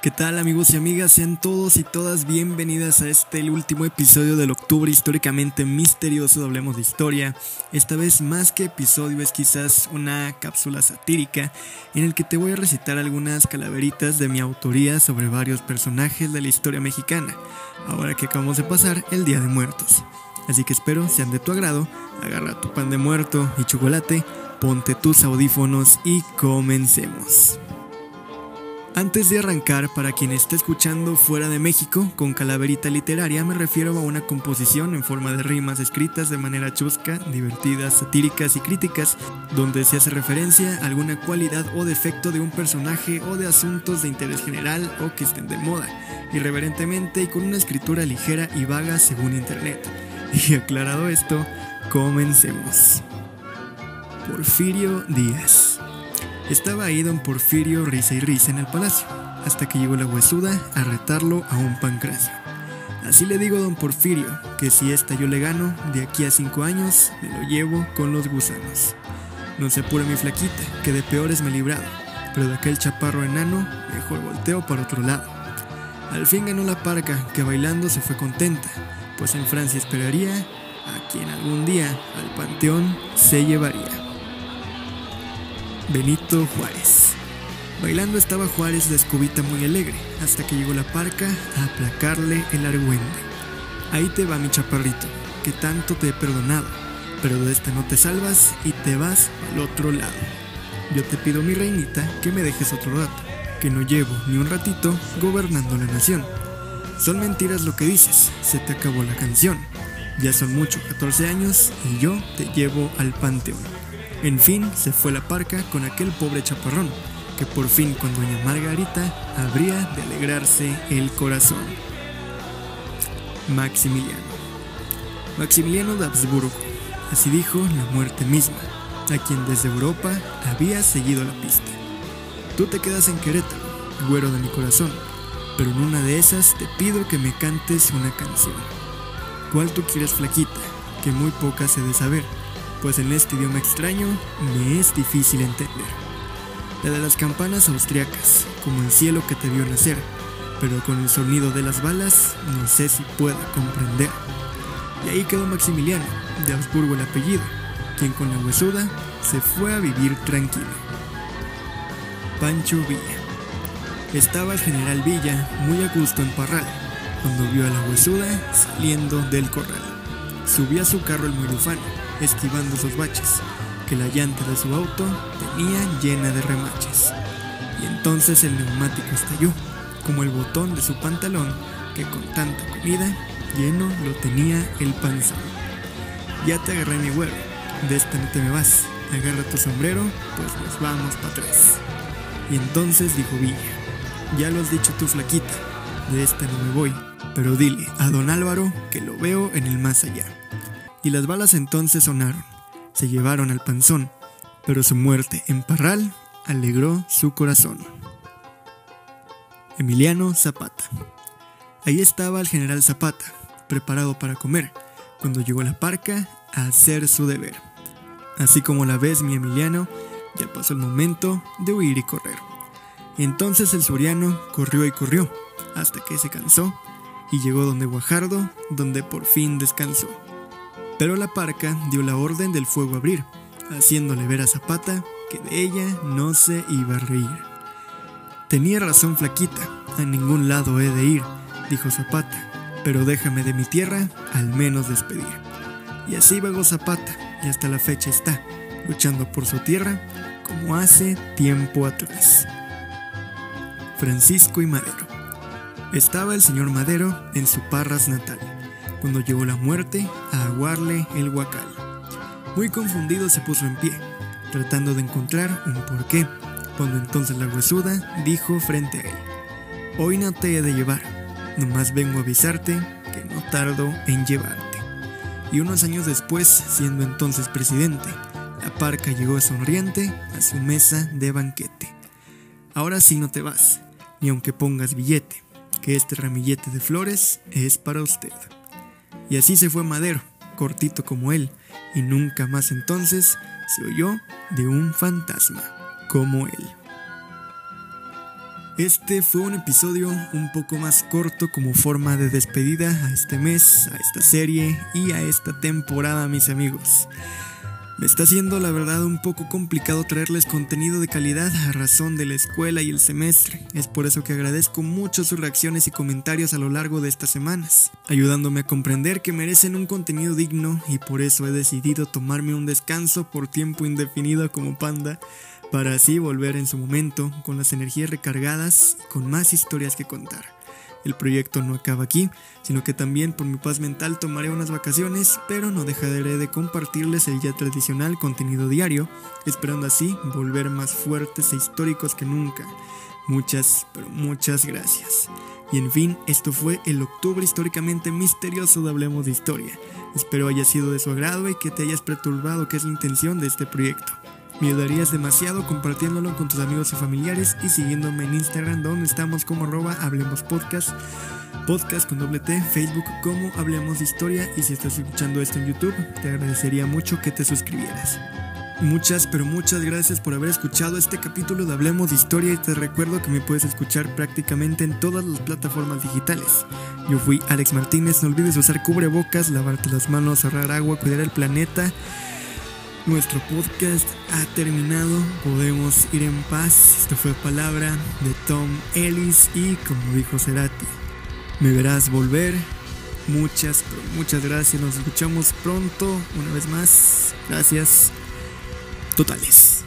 ¿Qué tal amigos y amigas? Sean todos y todas bienvenidas a este último episodio del octubre históricamente misterioso de Hablemos de Historia. Esta vez más que episodio es quizás una cápsula satírica en el que te voy a recitar algunas calaveritas de mi autoría sobre varios personajes de la historia mexicana, ahora que acabamos de pasar el Día de Muertos. Así que espero sean de tu agrado, agarra tu pan de muerto y chocolate, ponte tus audífonos y comencemos. Antes de arrancar, para quien esté escuchando fuera de México, con calaverita literaria me refiero a una composición en forma de rimas escritas de manera chusca, divertidas, satíricas y críticas, donde se hace referencia a alguna cualidad o defecto de un personaje o de asuntos de interés general o que estén de moda, irreverentemente y con una escritura ligera y vaga según internet. Y aclarado esto, comencemos. Porfirio Díaz. Estaba ahí don Porfirio risa y risa en el palacio, hasta que llegó la huesuda a retarlo a un pancracio. Así le digo a don Porfirio que si esta yo le gano, de aquí a cinco años me lo llevo con los gusanos. No se apure mi flaquita, que de peores me he librado, pero de aquel chaparro enano mejor volteo para otro lado. Al fin ganó la parca, que bailando se fue contenta, pues en Francia esperaría a quien algún día al panteón se llevaría. Benito Juárez. Bailando estaba Juárez de escobita muy alegre, hasta que llegó la parca a aplacarle el argüende. Ahí te va mi chaparrito, que tanto te he perdonado, pero de esta no te salvas y te vas al otro lado. Yo te pido, mi reinita, que me dejes otro rato, que no llevo ni un ratito gobernando la nación. Son mentiras lo que dices, se te acabó la canción. Ya son mucho, 14 años, y yo te llevo al panteón. En fin, se fue la parca con aquel pobre chaparrón, que por fin con doña Margarita habría de alegrarse el corazón. Maximiliano. Maximiliano de Habsburgo, así dijo la muerte misma, a quien desde Europa había seguido la pista. Tú te quedas en Querétaro, güero de mi corazón, pero en una de esas te pido que me cantes una canción. ¿Cuál tú quieres, flaquita? Que muy poca se de saber pues en este idioma extraño me es difícil entender. La de las campanas austriacas, como el cielo que te vio nacer, pero con el sonido de las balas no sé si pueda comprender. Y ahí quedó Maximiliano, de Habsburgo el apellido, quien con la huesuda se fue a vivir tranquilo. Pancho Villa. Estaba el general Villa muy a gusto en Parral, cuando vio a la huesuda saliendo del corral. Subió a su carro el murufano esquivando sus baches, que la llanta de su auto tenía llena de remaches. Y entonces el neumático estalló, como el botón de su pantalón, que con tanta comida lleno lo tenía el panzón. Ya te agarré mi huevo, de esta no te me vas, agarra tu sombrero, pues nos vamos para atrás. Y entonces dijo Villa, ya lo has dicho tú flaquita, de esta no me voy, pero dile a don Álvaro que lo veo en el más allá y las balas entonces sonaron, se llevaron al panzón, pero su muerte en Parral alegró su corazón. Emiliano Zapata. Ahí estaba el general Zapata, preparado para comer, cuando llegó la parca a hacer su deber. Así como la ves, mi Emiliano, ya pasó el momento de huir y correr. Entonces el suriano corrió y corrió, hasta que se cansó, y llegó donde Guajardo, donde por fin descansó. Pero la parca dio la orden del fuego abrir, haciéndole ver a Zapata que de ella no se iba a reír. Tenía razón flaquita, a ningún lado he de ir, dijo Zapata, pero déjame de mi tierra al menos despedir. Y así vagó Zapata, y hasta la fecha está, luchando por su tierra como hace tiempo atrás. Francisco y Madero. Estaba el señor Madero en su Parras natal cuando llegó la muerte a aguarle el huacal. Muy confundido se puso en pie, tratando de encontrar un porqué, cuando entonces la huesuda dijo frente a él, Hoy no te he de llevar, nomás vengo a avisarte que no tardo en llevarte. Y unos años después, siendo entonces presidente, la parca llegó sonriente a su mesa de banquete. Ahora sí no te vas, ni aunque pongas billete, que este ramillete de flores es para usted. Y así se fue Madero, cortito como él, y nunca más entonces se oyó de un fantasma como él. Este fue un episodio un poco más corto como forma de despedida a este mes, a esta serie y a esta temporada, mis amigos. Me está siendo la verdad un poco complicado traerles contenido de calidad a razón de la escuela y el semestre. Es por eso que agradezco mucho sus reacciones y comentarios a lo largo de estas semanas, ayudándome a comprender que merecen un contenido digno y por eso he decidido tomarme un descanso por tiempo indefinido como panda para así volver en su momento con las energías recargadas y con más historias que contar. El proyecto no acaba aquí, sino que también por mi paz mental tomaré unas vacaciones, pero no dejaré de compartirles el ya tradicional contenido diario, esperando así volver más fuertes e históricos que nunca. Muchas, pero muchas gracias. Y en fin, esto fue el octubre históricamente misterioso de Hablemos de Historia. Espero haya sido de su agrado y que te hayas perturbado que es la intención de este proyecto. Me ayudarías demasiado compartiéndolo con tus amigos y familiares y siguiéndome en Instagram donde estamos como arroba Hablemos Podcast, podcast con doble T, Facebook como Hablemos Historia y si estás escuchando esto en YouTube te agradecería mucho que te suscribieras. Muchas, pero muchas gracias por haber escuchado este capítulo de Hablemos de Historia y te recuerdo que me puedes escuchar prácticamente en todas las plataformas digitales. Yo fui Alex Martínez, no olvides usar cubrebocas, lavarte las manos, ahorrar agua, cuidar el planeta nuestro podcast ha terminado, podemos ir en paz. Esto fue palabra de Tom Ellis y como dijo Cerati, me verás volver. Muchas, muchas gracias. Nos escuchamos pronto. Una vez más, gracias totales.